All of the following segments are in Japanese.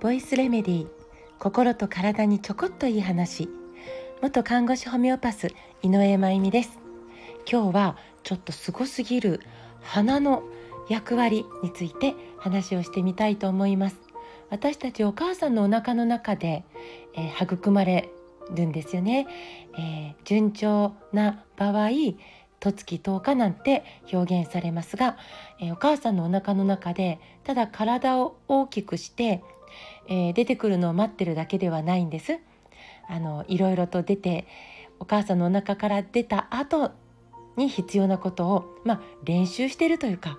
ボイスレメディー心と体にちょこっといい話。元看護師ホメオパス井上真由美です。今日はちょっとすごすぎる鼻の役割について話をしてみたいと思います。私たちお母さんのお腹の中で、えー、育まれるんですよね、えー、順調な場合十月10日なんて表現されますが、えー、お母さんのお腹の中でただ体を大きくして、えー、出てくるのを待ってるだけではないんです。あのいろいろと出てお母さんのお腹から出た後に必要なことを、まあ、練習してるというか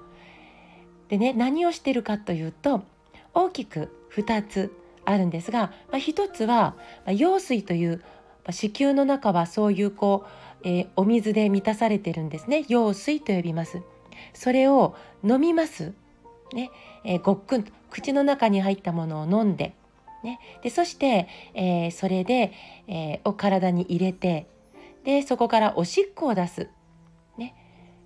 でね何をしてるかというと大きく2つあるんですが、まあ、1つは、羊水という、子宮の中はそういうこうえー、お水で満たされてるんですね。羊水と呼びます。それを飲みます。ね、えー、ごっくん。と口の中に入ったものを飲んで。ね、でそして、えー、それで、えー、お体に入れて。でそこからおしっこを出す、ね、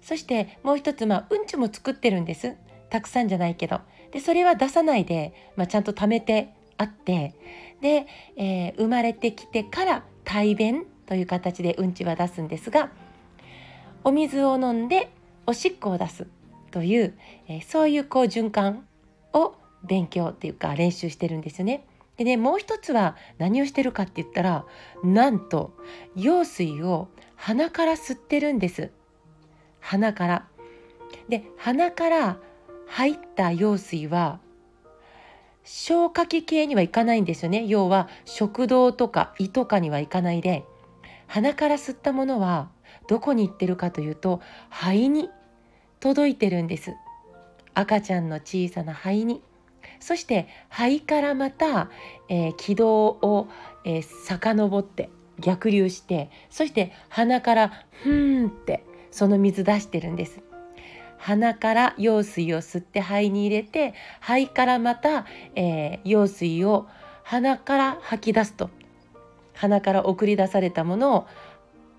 そしてもう一つ、まあ、うんちも作ってるんです。たくさんじゃないけど。でそれは出さないで、まあ、ちゃんと貯めてあって。で、えー、生まれてきてから排便という形でうんちは出すんですがお水を飲んでおしっこを出すという、えー、そういうこう循環を勉強っていうか練習してるんですよね。でねもう一つは何をしてるかって言ったらなんと羊水を鼻から吸ってるんです。鼻から。で鼻から入った羊水は消化器系にはいかないんですよね要は食道とか胃とかにはいかないで鼻から吸ったものはどこに行ってるかというと肺に届いてるんです。赤ちゃんの小さな肺に。そして肺からまた、えー、軌道を、えー、遡って逆流してそして鼻からふーんってその水出してるんです。鼻から羊水を吸って肺に入れて肺からまた、えー、羊水を鼻から吐き出すと。鼻から送り出されたものを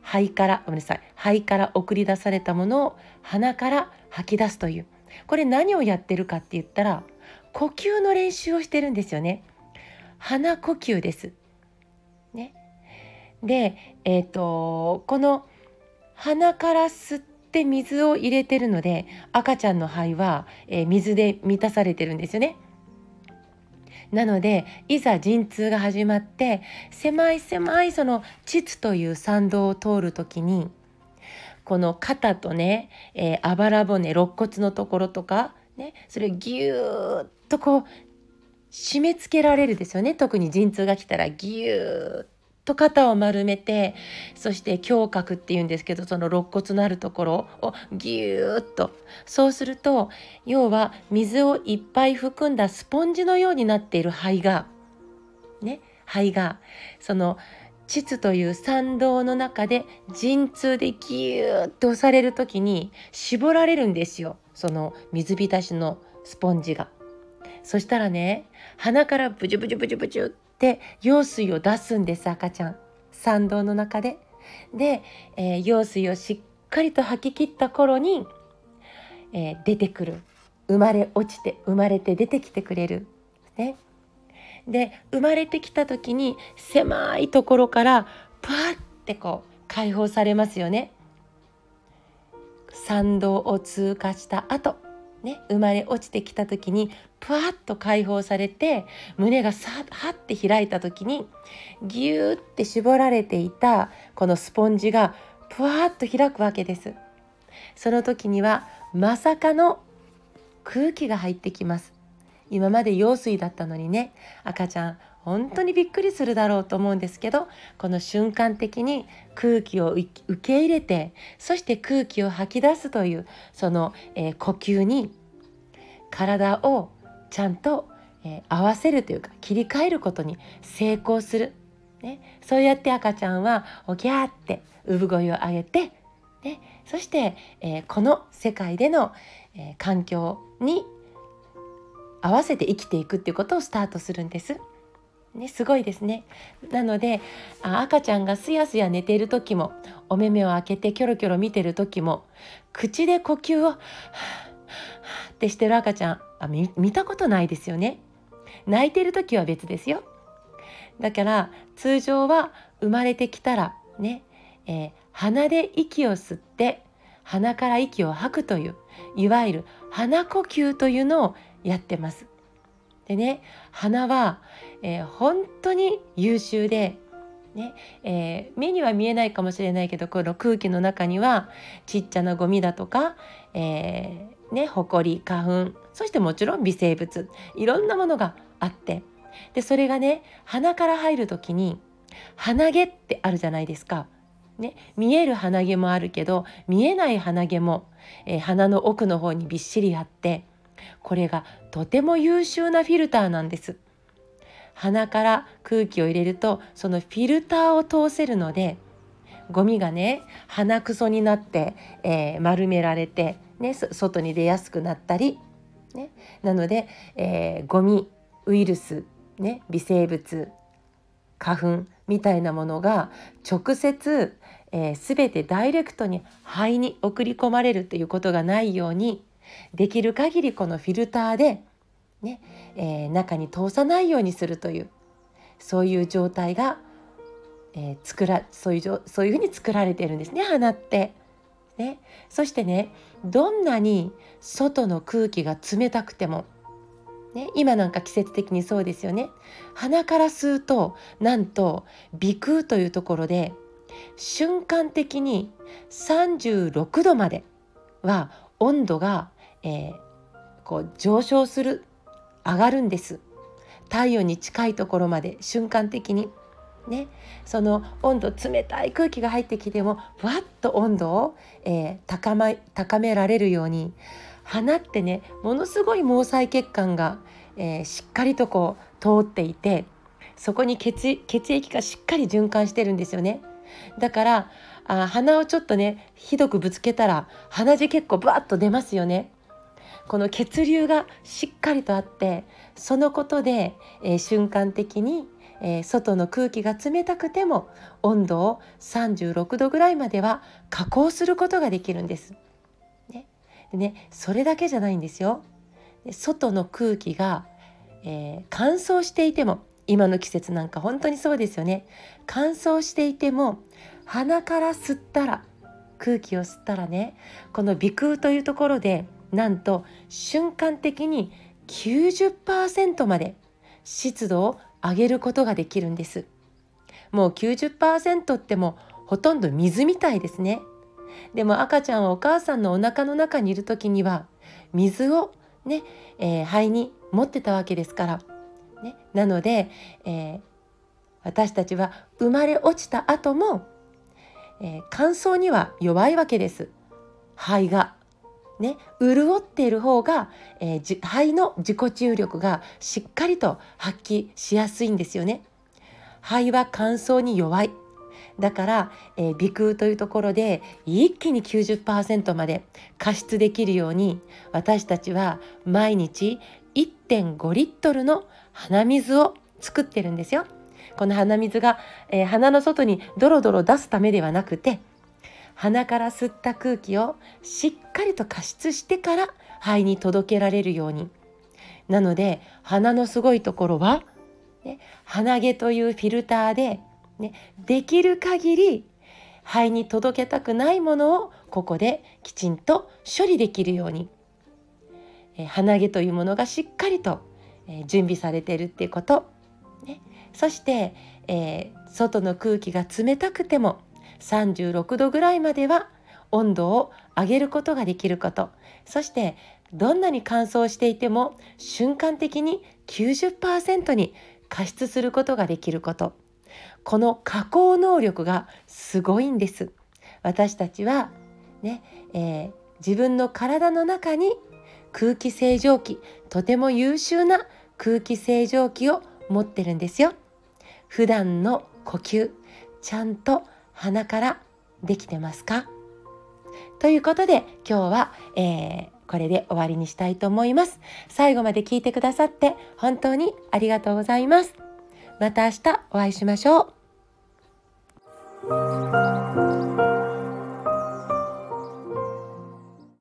肺からごめんなさい肺から送り出されたものを鼻から吐き出すというこれ何をやってるかって言ったら呼吸の練習をしてるんですよね鼻呼吸です。ね、で、えーと、この鼻から吸って水を入れてるので赤ちゃんの肺は、えー、水で満たされてるんですよね。なのでいざ陣痛が始まって狭い狭いその膣という参道を通る時にこの肩とね、えー、あばら骨肋骨のところとか、ね、それをギューッとこう締め付けられるですよね。特に陣痛が来たらギューッと肩を丸めてそして胸郭っていうんですけどその肋骨のあるところをギューッとそうすると要は水をいっぱい含んだスポンジのようになっている肺がね肺がその膣という参道の中で陣痛でギューッと押される時に絞られるんですよその水浸しのスポンジが。そしたらね鼻からブチュブチュブチュブチュって羊水を出すんです赤ちゃん参道の中で。で、えー、羊水をしっかりと吐き切った頃に、えー、出てくる生まれ落ちて生まれて出てきてくれる。ね、で生まれてきた時に狭いところからパッてこう解放されますよね。参道を通過した後ね、生まれ落ちてきた時にぷわっと解放されて胸がさはって開いた時にギューって絞られていたこのスポンジがぷわっと開くわけです。その時にはまさかの空気が入ってきます。今まで羊水だったのにね赤ちゃん本当にびっくりするだろうと思うんですけどこの瞬間的に空気を受け入れてそして空気を吐き出すというその、えー、呼吸に体をちゃんと、えー、合わせるというか切り替えることに成功する、ね、そうやって赤ちゃんはおぎゃーって産声を上げて、ね、そして、えー、この世界での、え環境に合わせて生きていくっていうことをスタートするんです。ね、すごいですね。なのであ赤ちゃんがすやすや寝ている時もお目目を開けてキョロキョロ見てる時も口で呼吸をってしてる赤ちゃんあ見見たことないですよね泣いてる時は別ですよだから通常は生まれてきたらね、えー、鼻で息を吸って鼻から息を吐くといういわゆる鼻呼吸というのをやってます。でね鼻は、えー、本当に優秀で、ねえー、目には見えないかもしれないけどこの空気の中にはちっちゃなゴミだとか、えーね、ほこり花粉そしてもちろん微生物いろんなものがあってでそれがね鼻から入る時に鼻毛ってあるじゃないですか。ね、見える鼻毛もあるけど見えない鼻毛も、えー、鼻の奥の方にびっしりあってこれがとても優秀なフィルターなんです。鼻から空気を入れるとそのフィルターを通せるのでゴミがね鼻くそになって、えー、丸められて、ね、外に出やすくなったり、ね、なので、えー、ゴミウイルス、ね、微生物花粉みたいなものが直接、えー、全てダイレクトに肺に送り込まれるということがないようにできる限りこのフィルターで、ねえー、中に通さないようにするというそういう状態が、えー、作らそういうそういうふうに作られているんですね鼻って。ね、そしてねどんなに外の空気が冷たくても、ね、今なんか季節的にそうですよね鼻から吸うとなんと鼻腔というところで瞬間的に36度までは温度がえー、こう上昇する上がるんです太陽に近いところまで瞬間的にねその温度冷たい空気が入ってきてもふわっと温度を、えー、高ま高められるように花ってねものすごい毛細血管が、えー、しっかりとこう通っていてそこに血血液がしっかり循環してるんですよね。だからあ鼻をちょっとねひどくぶつけたら鼻血結構バッと出ますよね。この血流がしっかりとあってそのことで、えー、瞬間的に、えー、外の空気が冷たくても温度を36度ぐらいまでは加工することができるんです。ねでねそれだけじゃないんですよ。外の空気が、えー、乾燥していても今の季節なんか本当にそうですよね。乾燥していても鼻から吸ったら空気を吸ったらねこの鼻腔というところでなんと瞬間的に90%まで湿度を上げることができるんです。もう90%ってもほとんど水みたいですね。でも赤ちゃんはお母さんのお腹の中にいる時には水をね、えー、肺に持ってたわけですから、ね、なので、えー、私たちは生まれ落ちた後も、えー、乾燥には弱いわけです。肺が。ね、潤っている方が、えー、肺の自己注力がしっかりと発揮しやすいんですよね。肺は乾燥に弱い。だから、えー、鼻腔というところで一気に90%まで加湿できるように私たちは毎日1.5リットルの鼻水を作ってるんですよ。この鼻水が、えー、鼻の外にドロドロ出すためではなくて鼻から吸った空気をしっかりと加湿してから肺に届けられるように。なので鼻のすごいところは、ね、鼻毛というフィルターで、ね、できる限り肺に届けたくないものをここできちんと処理できるように、え鼻毛というものがしっかりと、え準備されているっていうこと、ね、そして、えー、外の空気が冷たくても36度ぐらいまでは温度を上げることができること。そしてどんなに乾燥していても瞬間的に90%に加湿することができること。この加工能力がすごいんです。私たちはね、えー、自分の体の中に空気清浄機とても優秀な空気清浄機を持ってるんですよ。普段の呼吸ちゃんと鼻からできてますか？ということで今日は、えー、これで終わりにしたいと思います。最後まで聞いてくださって本当にありがとうございます。また明日お会いしましょう。